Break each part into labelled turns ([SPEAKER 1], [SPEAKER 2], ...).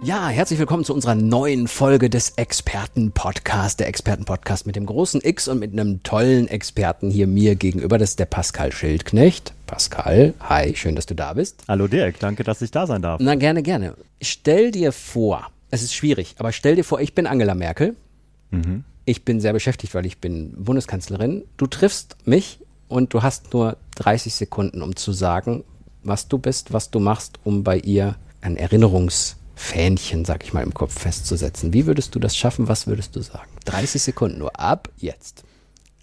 [SPEAKER 1] Ja, herzlich willkommen zu unserer neuen Folge des Experten-Podcast, der Experten-Podcast mit dem großen X und mit einem tollen Experten hier mir gegenüber. Das ist der Pascal Schildknecht. Pascal, hi, schön, dass du da bist.
[SPEAKER 2] Hallo Dirk, danke, dass ich da sein darf.
[SPEAKER 1] Na, gerne, gerne. Stell dir vor, es ist schwierig, aber stell dir vor, ich bin Angela Merkel. Mhm. Ich bin sehr beschäftigt, weil ich bin Bundeskanzlerin. Du triffst mich und du hast nur 30 Sekunden, um zu sagen, was du bist, was du machst, um bei ihr ein Erinnerungs- Fähnchen, sag ich mal, im Kopf festzusetzen. Wie würdest du das schaffen? Was würdest du sagen? 30 Sekunden nur. Ab jetzt.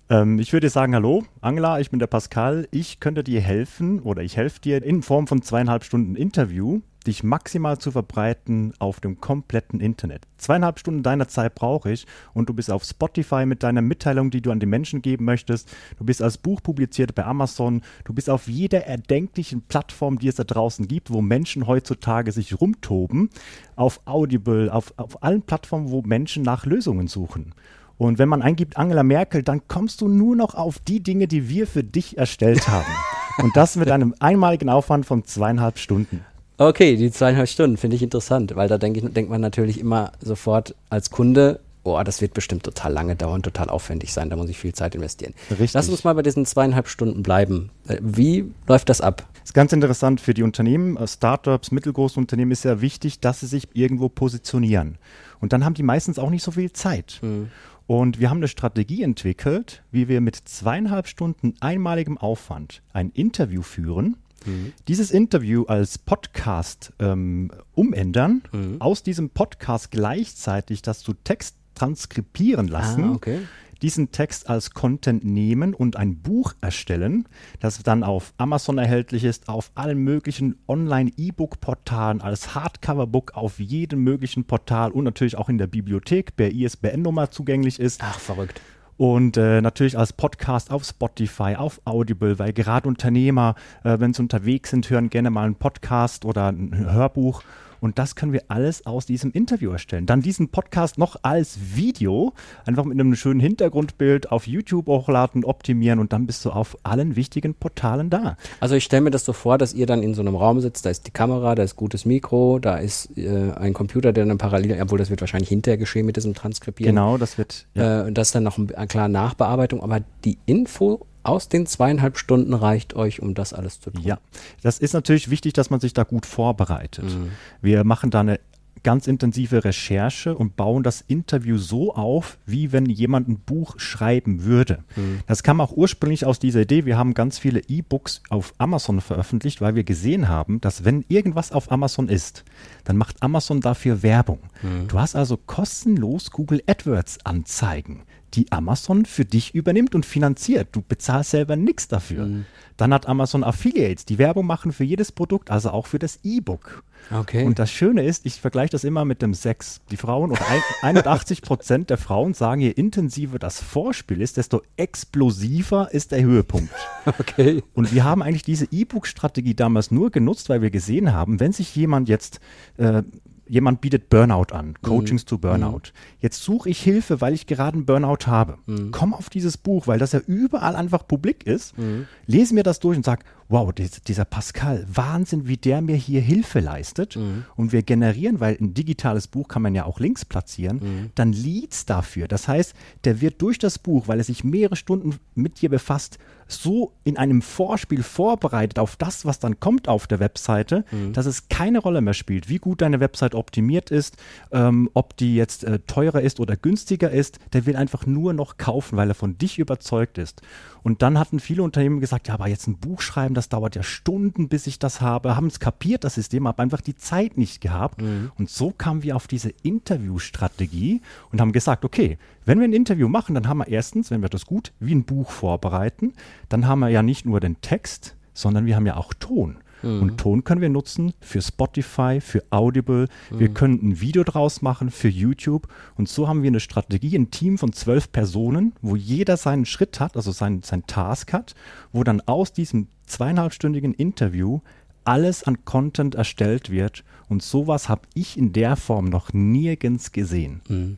[SPEAKER 2] Ähm, ich würde sagen, hallo, Angela, ich bin der Pascal. Ich könnte dir helfen oder ich helfe dir in Form von zweieinhalb Stunden Interview dich maximal zu verbreiten auf dem kompletten Internet. Zweieinhalb Stunden deiner Zeit brauche ich und du bist auf Spotify mit deiner Mitteilung, die du an die Menschen geben möchtest. Du bist als Buch publiziert bei Amazon. Du bist auf jeder erdenklichen Plattform, die es da draußen gibt, wo Menschen heutzutage sich rumtoben. Auf Audible, auf, auf allen Plattformen, wo Menschen nach Lösungen suchen. Und wenn man eingibt Angela Merkel, dann kommst du nur noch auf die Dinge, die wir für dich erstellt haben. Und das mit einem einmaligen Aufwand von zweieinhalb Stunden.
[SPEAKER 1] Okay, die zweieinhalb Stunden finde ich interessant, weil da denke ich, denkt man natürlich immer sofort als Kunde, oh, das wird bestimmt total lange dauern, total aufwendig sein, da muss ich viel Zeit investieren. Richtig. Lass uns mal bei diesen zweieinhalb Stunden bleiben. Äh, wie läuft das ab?
[SPEAKER 2] Das ist ganz interessant für die Unternehmen, äh, Startups, mittelgroße Unternehmen ist ja wichtig, dass sie sich irgendwo positionieren. Und dann haben die meistens auch nicht so viel Zeit. Mhm. Und wir haben eine Strategie entwickelt, wie wir mit zweieinhalb Stunden einmaligem Aufwand ein Interview führen Mhm. Dieses Interview als Podcast ähm, umändern, mhm. aus diesem Podcast gleichzeitig das zu Text transkribieren lassen. Ah, okay diesen Text als Content nehmen und ein Buch erstellen, das dann auf Amazon erhältlich ist, auf allen möglichen Online-E-Book-Portalen, als Hardcover-Book auf jedem möglichen Portal und natürlich auch in der Bibliothek per ISBN-Nummer zugänglich ist.
[SPEAKER 1] Ach, verrückt.
[SPEAKER 2] Und äh, natürlich als Podcast auf Spotify, auf Audible, weil gerade Unternehmer, äh, wenn sie unterwegs sind, hören gerne mal einen Podcast oder ein Hörbuch. Und das können wir alles aus diesem Interview erstellen. Dann diesen Podcast noch als Video, einfach mit einem schönen Hintergrundbild auf YouTube hochladen, optimieren und dann bist du auf allen wichtigen Portalen da.
[SPEAKER 1] Also ich stelle mir das so vor, dass ihr dann in so einem Raum sitzt, da ist die Kamera, da ist gutes Mikro, da ist äh, ein Computer, der dann parallel, obwohl das wird wahrscheinlich hinterher geschehen mit diesem Transkribieren.
[SPEAKER 2] Genau, das wird.
[SPEAKER 1] Ja. Äh, das ist dann noch eine klare Nachbearbeitung, aber die Info aus den zweieinhalb Stunden reicht euch, um das alles zu tun.
[SPEAKER 2] Ja, das ist natürlich wichtig, dass man sich da gut vorbereitet. Mhm. Wir machen da eine ganz intensive Recherche und bauen das Interview so auf, wie wenn jemand ein Buch schreiben würde. Mhm. Das kam auch ursprünglich aus dieser Idee. Wir haben ganz viele E-Books auf Amazon veröffentlicht, weil wir gesehen haben, dass wenn irgendwas auf Amazon ist, dann macht Amazon dafür Werbung. Mhm. Du hast also kostenlos Google AdWords Anzeigen die Amazon für dich übernimmt und finanziert. Du bezahlst selber nichts dafür. Mhm. Dann hat Amazon Affiliates, die Werbung machen für jedes Produkt, also auch für das E-Book. Okay. Und das Schöne ist, ich vergleiche das immer mit dem Sex. Die Frauen oder 81 Prozent der Frauen sagen, je intensiver das Vorspiel ist, desto explosiver ist der Höhepunkt. Okay. Und wir haben eigentlich diese E-Book-Strategie damals nur genutzt, weil wir gesehen haben, wenn sich jemand jetzt äh, jemand bietet Burnout an, mhm. Coachings mhm. to Burnout. Jetzt suche ich Hilfe, weil ich gerade einen Burnout habe. Mhm. Komm auf dieses Buch, weil das ja überall einfach publik ist. Mhm. Lese mir das durch und sag, wow, dieser Pascal, Wahnsinn, wie der mir hier Hilfe leistet. Mhm. Und wir generieren, weil ein digitales Buch kann man ja auch links platzieren, mhm. dann Leads dafür. Das heißt, der wird durch das Buch, weil er sich mehrere Stunden mit dir befasst, so in einem Vorspiel vorbereitet auf das, was dann kommt auf der Webseite, mhm. dass es keine Rolle mehr spielt, wie gut deine Website optimiert ist, ähm, ob die jetzt äh, teurer ist oder günstiger ist. Der will einfach nur noch kaufen, weil er von dich überzeugt ist. Und dann hatten viele Unternehmen gesagt, ja, aber jetzt ein Buch schreiben, das dauert ja Stunden, bis ich das habe, haben es kapiert, das System, haben einfach die Zeit nicht gehabt. Mhm. Und so kamen wir auf diese Interviewstrategie und haben gesagt, okay, wenn wir ein Interview machen, dann haben wir erstens, wenn wir das gut wie ein Buch vorbereiten, dann haben wir ja nicht nur den Text, sondern wir haben ja auch Ton. Mhm. Und Ton können wir nutzen für Spotify, für Audible. Mhm. Wir können ein Video draus machen für YouTube. Und so haben wir eine Strategie, ein Team von zwölf Personen, wo jeder seinen Schritt hat, also sein, sein Task hat, wo dann aus diesem zweieinhalbstündigen Interview alles an Content erstellt wird. Und sowas habe ich in der Form noch nirgends gesehen.
[SPEAKER 1] Mhm.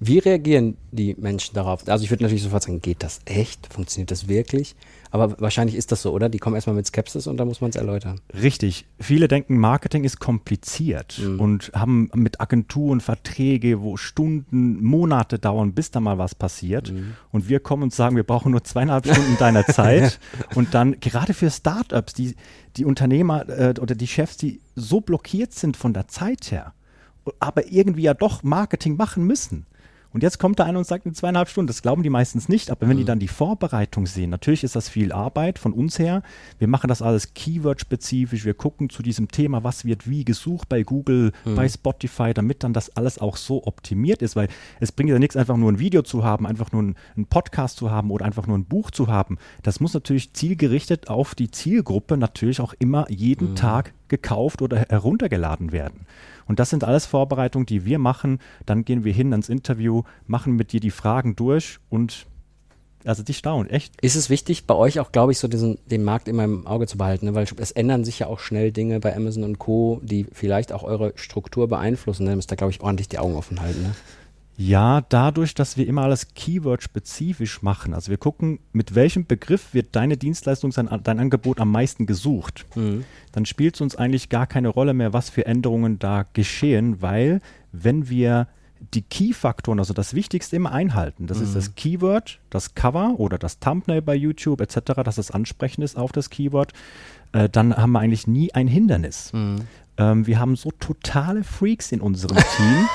[SPEAKER 1] Wie reagieren die Menschen darauf? Also ich würde natürlich sofort sagen, geht das echt? Funktioniert das wirklich? Aber wahrscheinlich ist das so, oder? Die kommen erstmal mit Skepsis und dann muss man es erläutern.
[SPEAKER 2] Richtig. Viele denken, Marketing ist kompliziert mhm. und haben mit Agenturen Verträge, wo Stunden, Monate dauern, bis da mal was passiert. Mhm. Und wir kommen und sagen, wir brauchen nur zweieinhalb Stunden deiner Zeit. und dann, gerade für Startups, die, die Unternehmer äh, oder die Chefs, die so blockiert sind von der Zeit her, aber irgendwie ja doch Marketing machen müssen und jetzt kommt da einer und sagt in zweieinhalb Stunden. Das glauben die meistens nicht, aber wenn mhm. die dann die Vorbereitung sehen, natürlich ist das viel Arbeit von uns her. Wir machen das alles Keyword-spezifisch. Wir gucken zu diesem Thema, was wird wie gesucht bei Google, mhm. bei Spotify, damit dann das alles auch so optimiert ist, weil es bringt ja nichts, einfach nur ein Video zu haben, einfach nur ein, einen Podcast zu haben oder einfach nur ein Buch zu haben. Das muss natürlich zielgerichtet auf die Zielgruppe natürlich auch immer jeden mhm. Tag gekauft oder heruntergeladen werden. Und das sind alles Vorbereitungen, die wir machen. Dann gehen wir hin ans Interview, machen mit dir die Fragen durch und also die staunen, echt.
[SPEAKER 1] Ist es wichtig, bei euch auch, glaube ich, so diesen, den Markt immer im Auge zu behalten, ne? weil es ändern sich ja auch schnell Dinge bei Amazon und Co., die vielleicht auch eure Struktur beeinflussen. Ne? Ihr müsst da, glaube ich, ordentlich die Augen offen halten. Ne?
[SPEAKER 2] Ja, dadurch, dass wir immer alles Keyword-spezifisch machen. Also wir gucken, mit welchem Begriff wird deine Dienstleistung, dein Angebot am meisten gesucht. Mhm. Dann spielt es uns eigentlich gar keine Rolle mehr, was für Änderungen da geschehen, weil wenn wir die Key-Faktoren, also das Wichtigste immer einhalten. Das mhm. ist das Keyword, das Cover oder das Thumbnail bei YouTube etc., dass es ansprechend ist auf das Keyword. Äh, dann haben wir eigentlich nie ein Hindernis. Mhm. Ähm, wir haben so totale Freaks in unserem Team.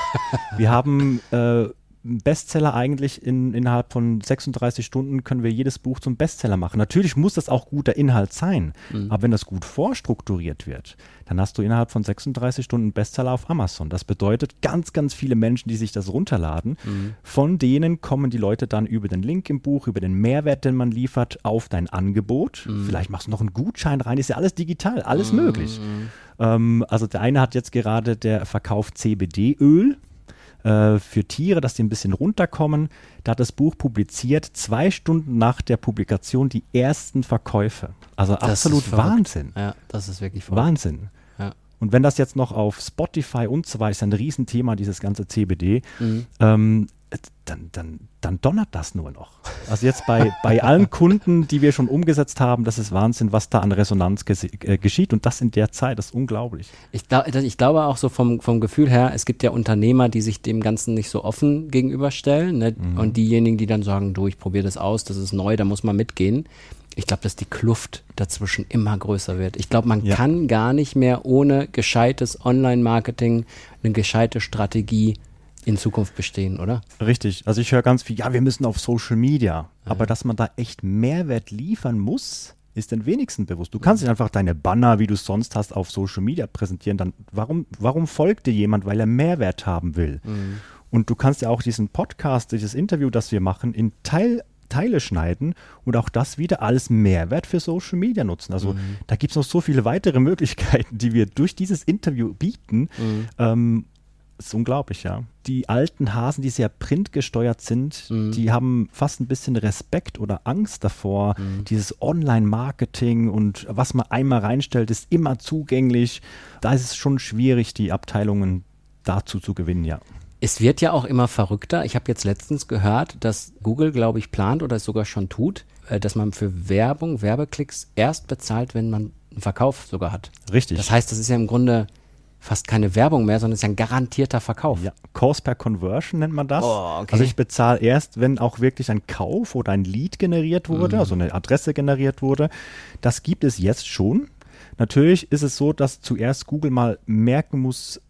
[SPEAKER 2] wir haben äh, Bestseller eigentlich in, innerhalb von 36 Stunden können wir jedes Buch zum Bestseller machen. Natürlich muss das auch guter Inhalt sein, mhm. aber wenn das gut vorstrukturiert wird, dann hast du innerhalb von 36 Stunden Bestseller auf Amazon. Das bedeutet ganz, ganz viele Menschen, die sich das runterladen. Mhm. Von denen kommen die Leute dann über den Link im Buch, über den Mehrwert, den man liefert, auf dein Angebot. Mhm. Vielleicht machst du noch einen Gutschein rein, ist ja alles digital, alles mhm. möglich. Ähm, also der eine hat jetzt gerade, der verkauft CBD-Öl äh, für Tiere, dass die ein bisschen runterkommen. Da hat das Buch publiziert, zwei Stunden nach der Publikation die ersten Verkäufe. Also das absolut Wahnsinn.
[SPEAKER 1] Ja, das ist wirklich verrückt.
[SPEAKER 2] Wahnsinn. Ja. Und wenn das jetzt noch auf Spotify und so weiter ist ein Riesenthema, dieses ganze CBD, mhm. ähm, dann, dann, dann donnert das nur noch. Also jetzt bei, bei allen Kunden, die wir schon umgesetzt haben, das ist Wahnsinn, was da an Resonanz äh, geschieht und das in der Zeit, das ist unglaublich.
[SPEAKER 1] Ich, glaub, ich glaube auch so vom, vom Gefühl her, es gibt ja Unternehmer, die sich dem Ganzen nicht so offen gegenüberstellen ne? mhm. und diejenigen, die dann sagen, du, ich probiere das aus, das ist neu, da muss man mitgehen. Ich glaube, dass die Kluft dazwischen immer größer wird. Ich glaube, man ja. kann gar nicht mehr ohne gescheites Online-Marketing, eine gescheite Strategie in Zukunft bestehen, oder?
[SPEAKER 2] Richtig. Also ich höre ganz viel, ja, wir müssen auf Social Media. Ja. Aber dass man da echt Mehrwert liefern muss, ist den wenigsten bewusst. Du kannst nicht einfach deine Banner, wie du es sonst hast, auf Social Media präsentieren. Dann warum, warum folgt dir jemand, weil er Mehrwert haben will? Mhm. Und du kannst ja auch diesen Podcast, dieses Interview, das wir machen, in Teil Teile schneiden und auch das wieder als Mehrwert für Social Media nutzen. Also mhm. da gibt es noch so viele weitere Möglichkeiten, die wir durch dieses Interview bieten. Mhm. Ähm, ist unglaublich, ja. Die alten Hasen, die sehr printgesteuert sind, mhm. die haben fast ein bisschen Respekt oder Angst davor. Mhm. Dieses Online-Marketing und was man einmal reinstellt, ist immer zugänglich. Da ist es schon schwierig, die Abteilungen dazu zu gewinnen, ja.
[SPEAKER 1] Es wird ja auch immer verrückter. Ich habe jetzt letztens gehört, dass Google, glaube ich, plant oder es sogar schon tut, äh, dass man für Werbung, Werbeklicks erst bezahlt, wenn man einen Verkauf sogar hat.
[SPEAKER 2] Richtig.
[SPEAKER 1] Das heißt, das ist ja im Grunde fast keine Werbung mehr, sondern es ist ein garantierter Verkauf. Ja,
[SPEAKER 2] Cost per Conversion nennt man das. Oh, okay. Also ich bezahle erst, wenn auch wirklich ein Kauf oder ein Lead generiert wurde, mhm. also eine Adresse generiert wurde. Das gibt es jetzt schon. Natürlich ist es so, dass zuerst Google mal merken muss,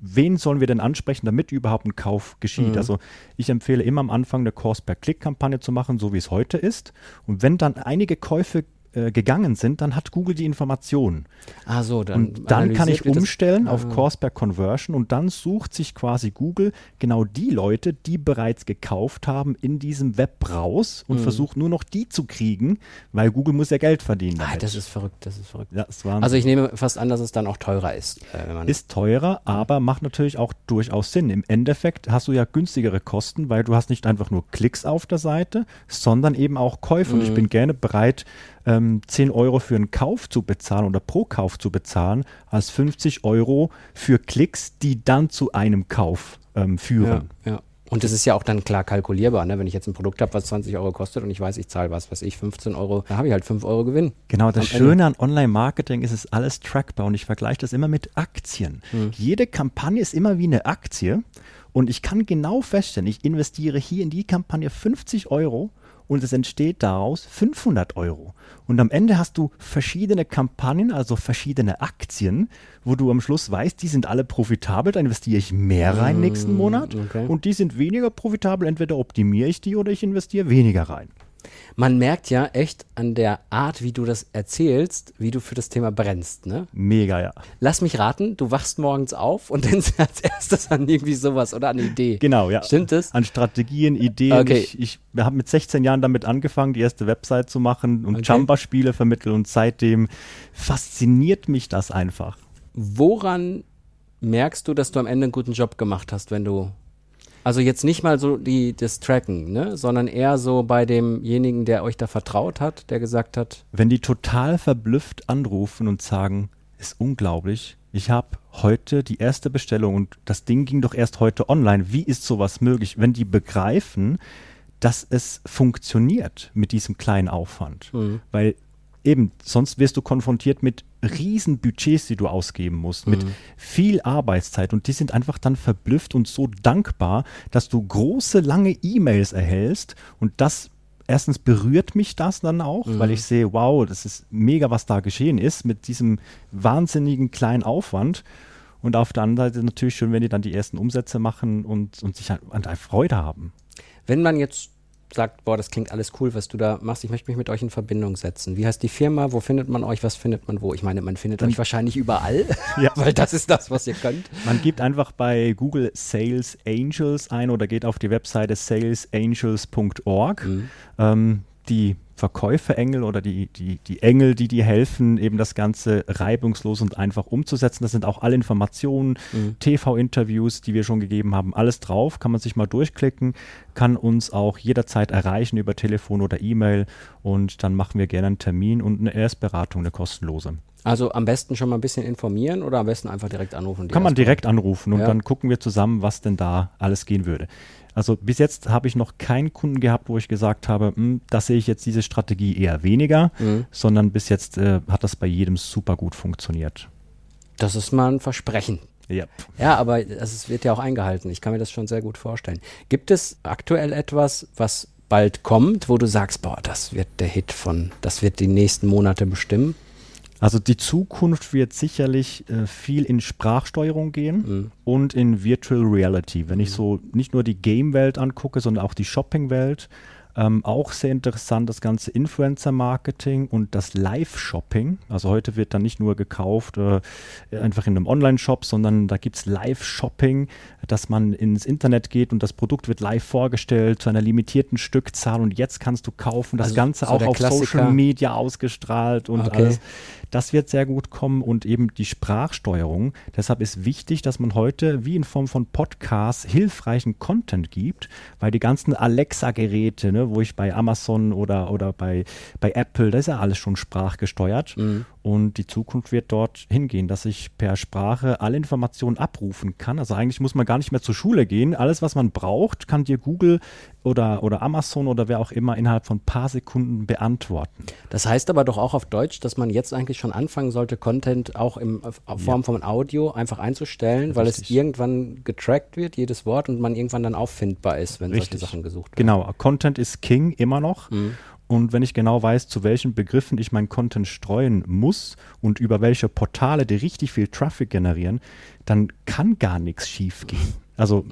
[SPEAKER 2] wen sollen wir denn ansprechen, damit überhaupt ein Kauf geschieht. Mhm. Also ich empfehle immer am Anfang eine Cost per Click Kampagne zu machen, so wie es heute ist. Und wenn dann einige Käufe äh, gegangen sind, dann hat Google die Informationen.
[SPEAKER 1] Ah so, dann
[SPEAKER 2] Und dann kann ich
[SPEAKER 1] wird das-
[SPEAKER 2] umstellen auf
[SPEAKER 1] Ah.
[SPEAKER 2] Course per Conversion und dann sucht sich quasi Google genau die Leute, die bereits gekauft haben, in diesem Web raus
[SPEAKER 1] Mhm.
[SPEAKER 2] und versucht nur noch die zu kriegen, weil Google muss ja Geld verdienen.
[SPEAKER 1] Ah,
[SPEAKER 2] Damit.
[SPEAKER 1] das ist verrückt, das ist verrückt.
[SPEAKER 2] ja,
[SPEAKER 1] Also ich nehme fast an, dass es dann auch teurer ist. Äh,
[SPEAKER 2] ist teurer, aber macht natürlich auch durchaus Sinn. Im Endeffekt hast du ja günstigere Kosten, weil du hast nicht einfach nur Klicks auf der Seite, sondern eben auch Käufe. Und ich bin gerne bereit, ähm, 10 Euro für einen Kauf zu bezahlen oder pro Kauf zu bezahlen, als 50 Euro für Klicks, die dann zu einem Kauf ähm,
[SPEAKER 1] ja,
[SPEAKER 2] führen.
[SPEAKER 1] ja. Und das ist ja auch dann klar kalkulierbar, ne? wenn ich jetzt ein Produkt habe, was 20 Euro kostet und ich weiß, ich zahle was, was ich 15 Euro, dann habe ich halt 5 Euro Gewinn.
[SPEAKER 2] Genau, das. Schöne an Online-Marketing ist, es ist alles trackbar und ich vergleiche das immer mit Aktien.
[SPEAKER 1] Hm.
[SPEAKER 2] Jede Kampagne ist immer wie eine Aktie und ich kann genau feststellen, ich investiere hier in die Kampagne 50 Euro und es entsteht daraus 500 Euro. Und am Ende hast du verschiedene Kampagnen, also verschiedene Aktien, wo du am Schluss weißt, die sind alle profitabel, da investiere ich mehr rein nächsten Monat
[SPEAKER 1] okay.
[SPEAKER 2] und die sind weniger profitabel, entweder optimiere ich die oder ich investiere weniger rein.
[SPEAKER 1] Man merkt ja echt an der Art, wie du das erzählst, wie du für das Thema brennst. Ne?
[SPEAKER 2] Mega, ja.
[SPEAKER 1] Lass mich raten, du wachst morgens auf und denkst als erstes an irgendwie sowas oder an Idee.
[SPEAKER 2] Genau, ja.
[SPEAKER 1] Stimmt das?
[SPEAKER 2] An Strategien, Ideen.
[SPEAKER 1] Okay.
[SPEAKER 2] Ich, ich habe mit 16 Jahren damit angefangen, die erste Website zu machen und
[SPEAKER 1] Okay.
[SPEAKER 2] Jamba-Spiele vermitteln und seitdem fasziniert mich das einfach.
[SPEAKER 1] Woran merkst du, dass du am Ende einen guten Job gemacht hast, wenn du also jetzt nicht mal so die, das Tracken, ne? sondern eher so bei demjenigen, der euch da vertraut hat, der gesagt hat,
[SPEAKER 2] Wenn die total verblüfft anrufen und sagen, ist unglaublich, ich habe heute die erste Bestellung und das Ding ging doch erst heute online. Wie ist sowas möglich? Wenn die begreifen, dass es funktioniert mit diesem kleinen Aufwand. Weil eben, sonst wirst du konfrontiert mit riesen Budgets, die du ausgeben musst, mit viel Arbeitszeit und die sind einfach dann verblüfft und so dankbar, dass du große, lange E-Mails erhältst und das erstens berührt mich das dann auch, weil ich sehe, wow, das ist mega, was da geschehen ist mit diesem wahnsinnigen kleinen Aufwand. Und auf der anderen Seite natürlich schön, wenn die dann die ersten Umsätze machen und, und sich an, an der Freude haben.
[SPEAKER 1] wenn man jetzt sagt, boah, das klingt alles cool, was du da machst, ich möchte mich mit euch in Verbindung setzen. Wie heißt die Firma? Wo findet man euch? Was findet man wo? Ich meine, man findet euch wahrscheinlich überall,
[SPEAKER 2] Ja.
[SPEAKER 1] weil das ist das, was ihr könnt.
[SPEAKER 2] Man gibt einfach bei Google Sales Angels ein oder geht auf die Webseite salesangels.org. Ähm, die Verkäuferengel oder die, die, die Engel, die dir helfen, eben das Ganze reibungslos und einfach umzusetzen. Das sind auch alle Informationen, TV-Interviews, die wir schon gegeben haben, alles drauf. Kann man sich mal durchklicken, kann uns auch jederzeit erreichen über Telefon oder E-Mail und dann machen wir gerne einen Termin und eine Erstberatung, eine kostenlose.
[SPEAKER 1] Also am besten schon mal ein bisschen informieren oder am besten einfach direkt anrufen.
[SPEAKER 2] Kann man direkt anrufen und
[SPEAKER 1] Ja.
[SPEAKER 2] dann gucken wir zusammen, was denn da alles gehen würde. Also bis jetzt habe ich noch keinen Kunden gehabt, wo ich gesagt habe, "Hm, das sehe ich jetzt diese Strategie eher weniger,
[SPEAKER 1] Mhm.
[SPEAKER 2] sondern bis jetzt äh, hat das bei jedem super gut funktioniert.
[SPEAKER 1] Das ist mal ein Versprechen.
[SPEAKER 2] Ja.
[SPEAKER 1] Ja, aber es wird ja auch eingehalten. Ich kann mir das schon sehr gut vorstellen. Gibt es aktuell etwas, was bald kommt, wo du sagst, boah, das wird der Hit von, das wird die nächsten Monate bestimmen?
[SPEAKER 2] Also die Zukunft wird sicherlich äh, viel in Sprachsteuerung gehen und in Virtual Reality. Wenn ich so nicht nur die Game-Welt angucke, sondern auch die Shopping-Welt, ähm, auch sehr interessant das ganze Influencer-Marketing und das Live-Shopping. Also heute wird dann nicht nur gekauft äh, einfach in einem Online-Shop, sondern da gibt es Live-Shopping, dass man ins Internet geht und das Produkt wird live vorgestellt zu einer limitierten Stückzahl und jetzt kannst du kaufen. Das
[SPEAKER 1] Also
[SPEAKER 2] Ganze
[SPEAKER 1] so
[SPEAKER 2] auch auf Social
[SPEAKER 1] Klassiker.
[SPEAKER 2] Media ausgestrahlt und
[SPEAKER 1] Okay.
[SPEAKER 2] alles. Das wird sehr gut kommen und eben die Sprachsteuerung. Deshalb ist wichtig, dass man heute wie in Form von Podcasts hilfreichen Content gibt, weil die ganzen Alexa-Geräte, ne, wo ich bei Amazon oder, oder bei, bei Apple, das ist ja alles schon sprachgesteuert. Und die Zukunft wird dort hingehen, dass ich per Sprache alle Informationen abrufen kann. Also eigentlich muss man gar nicht mehr zur Schule gehen. Alles, was man braucht, kann dir Google oder, oder Amazon oder wer auch immer innerhalb von ein paar Sekunden beantworten.
[SPEAKER 1] Das heißt aber doch auch auf Deutsch, dass man jetzt eigentlich schon anfangen sollte, Content auch in Form von Audio einfach einzustellen, weil es irgendwann getrackt wird, jedes Wort, und man irgendwann dann auffindbar ist, wenn solche
[SPEAKER 2] Richtig.
[SPEAKER 1] Sachen gesucht werden.
[SPEAKER 2] Genau, Content ist King immer noch.
[SPEAKER 1] Mhm.
[SPEAKER 2] Und wenn ich genau weiß, zu welchen Begriffen ich meinen Content streuen muss und über welche Portale, die richtig viel Traffic generieren, dann kann gar nichts schief gehen. Also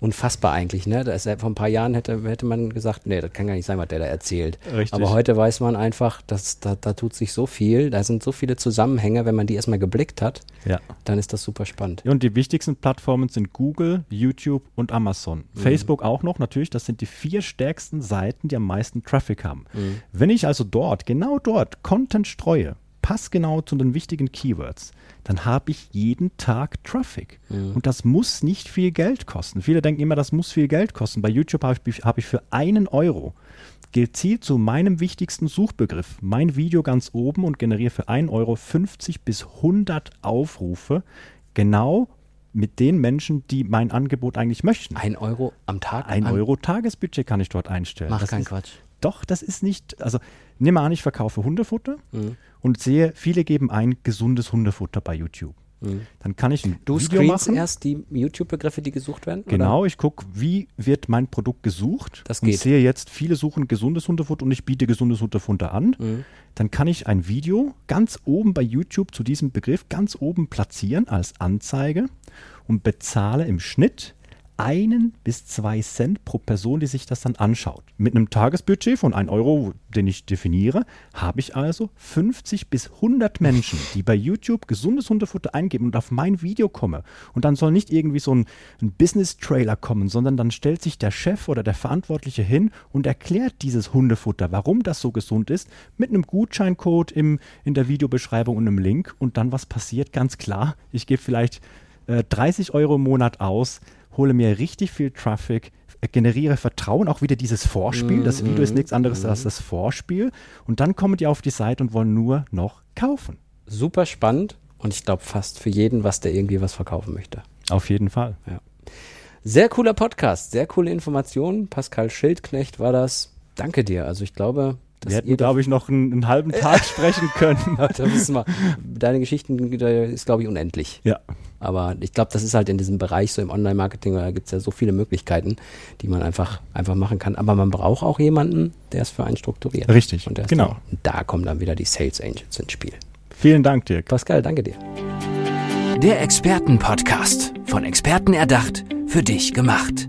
[SPEAKER 1] unfassbar eigentlich. Ne? Da ist, vor ein paar Jahren hätte, hätte man gesagt, nee, das kann gar nicht sein, was der da erzählt.
[SPEAKER 2] Richtig.
[SPEAKER 1] Aber heute weiß man einfach, dass da, da tut sich so viel, da sind so viele Zusammenhänge, wenn man die erstmal geblickt hat,
[SPEAKER 2] Ja.
[SPEAKER 1] dann ist das super spannend.
[SPEAKER 2] Und die wichtigsten Plattformen sind Google, YouTube und Amazon. Facebook auch noch, natürlich, das sind die vier stärksten Seiten, die am meisten Traffic haben. Wenn ich also dort, genau dort, Content streue, passgenau zu den wichtigen Keywords, dann habe ich jeden Tag Traffic. Und das muss nicht viel Geld kosten. Viele denken immer, das muss viel Geld kosten. Bei YouTube habe ich, habe ich für einen Euro gezielt zu meinem wichtigsten Suchbegriff mein Video ganz oben und generiere für 1 Euro 50 bis 100 Aufrufe, genau mit den Menschen, die mein Angebot eigentlich möchten.
[SPEAKER 1] Ein Euro am Tag?
[SPEAKER 2] Ein Euro Tagesbudget kann ich dort einstellen.
[SPEAKER 1] Mach
[SPEAKER 2] Das
[SPEAKER 1] keinen Quatsch.
[SPEAKER 2] Doch, das ist nicht, also nimm mal an, ich verkaufe Hundefutter
[SPEAKER 1] Mhm.
[SPEAKER 2] und sehe, viele geben ein gesundes Hundefutter bei YouTube. Dann kann ich ein
[SPEAKER 1] Mhm. Du
[SPEAKER 2] Video machen.
[SPEAKER 1] erst die YouTube-Begriffe, die gesucht werden?
[SPEAKER 2] Genau, ich gucke, wie wird mein Produkt gesucht
[SPEAKER 1] Das
[SPEAKER 2] und
[SPEAKER 1] geht.
[SPEAKER 2] sehe jetzt, viele suchen gesundes Hundefutter und ich biete gesundes Hundefutter an.
[SPEAKER 1] Mhm.
[SPEAKER 2] Dann kann ich ein Video ganz oben bei YouTube zu diesem Begriff ganz oben platzieren als Anzeige und bezahle im Schnitt einen bis zwei Cent pro Person, die sich das dann anschaut. Mit einem Tagesbudget von 1 Euro, den ich definiere, habe ich also 50 bis 100 Menschen, die bei YouTube gesundes Hundefutter eingeben und auf mein Video kommen. Und dann soll nicht irgendwie so ein, ein Business-Trailer kommen, sondern dann stellt sich der Chef oder der Verantwortliche hin und erklärt dieses Hundefutter, warum das so gesund ist, mit einem Gutscheincode im, in der Videobeschreibung und einem Link. Und dann was passiert? Ganz klar, ich gebe vielleicht äh, 30 Euro im Monat aus, hole mir richtig viel Traffic, äh, generiere Vertrauen, auch wieder dieses Vorspiel. Das Video ist nichts anderes als das Vorspiel. Und dann kommen die auf die Seite und wollen nur noch kaufen.
[SPEAKER 1] Super spannend und ich glaube fast für jeden, was der irgendwie was verkaufen möchte.
[SPEAKER 2] Auf jeden Fall.
[SPEAKER 1] Sehr cooler Podcast, sehr coole Informationen. Pascal Schildknecht war das. Danke dir. Also ich glaube,
[SPEAKER 2] Wir hätten, glaube ich, noch einen, einen halben Tag sprechen können.
[SPEAKER 1] da wissen wir, deine Geschichten da ist, glaube ich, unendlich.
[SPEAKER 2] Ja,
[SPEAKER 1] Aber ich glaube, das ist halt in diesem Bereich so im Online-Marketing, da gibt es ja so viele Möglichkeiten, die man einfach, einfach machen kann. Aber man braucht auch jemanden, der es für einen strukturiert.
[SPEAKER 2] Richtig,
[SPEAKER 1] Und
[SPEAKER 2] genau.
[SPEAKER 1] Und da kommen dann wieder die Sales Angels ins Spiel.
[SPEAKER 2] vielen Dank, Dirk.
[SPEAKER 1] Pascal, danke dir.
[SPEAKER 3] Der Expertenpodcast. Von Experten erdacht, für dich gemacht.